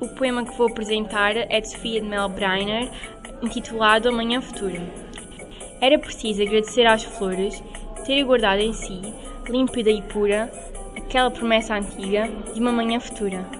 O poema que vou apresentar é de Sofia de Mel Breiner, intitulado Amanhã Futura. Era preciso agradecer às flores ter guardado em si, límpida e pura, aquela promessa antiga de uma manhã futura.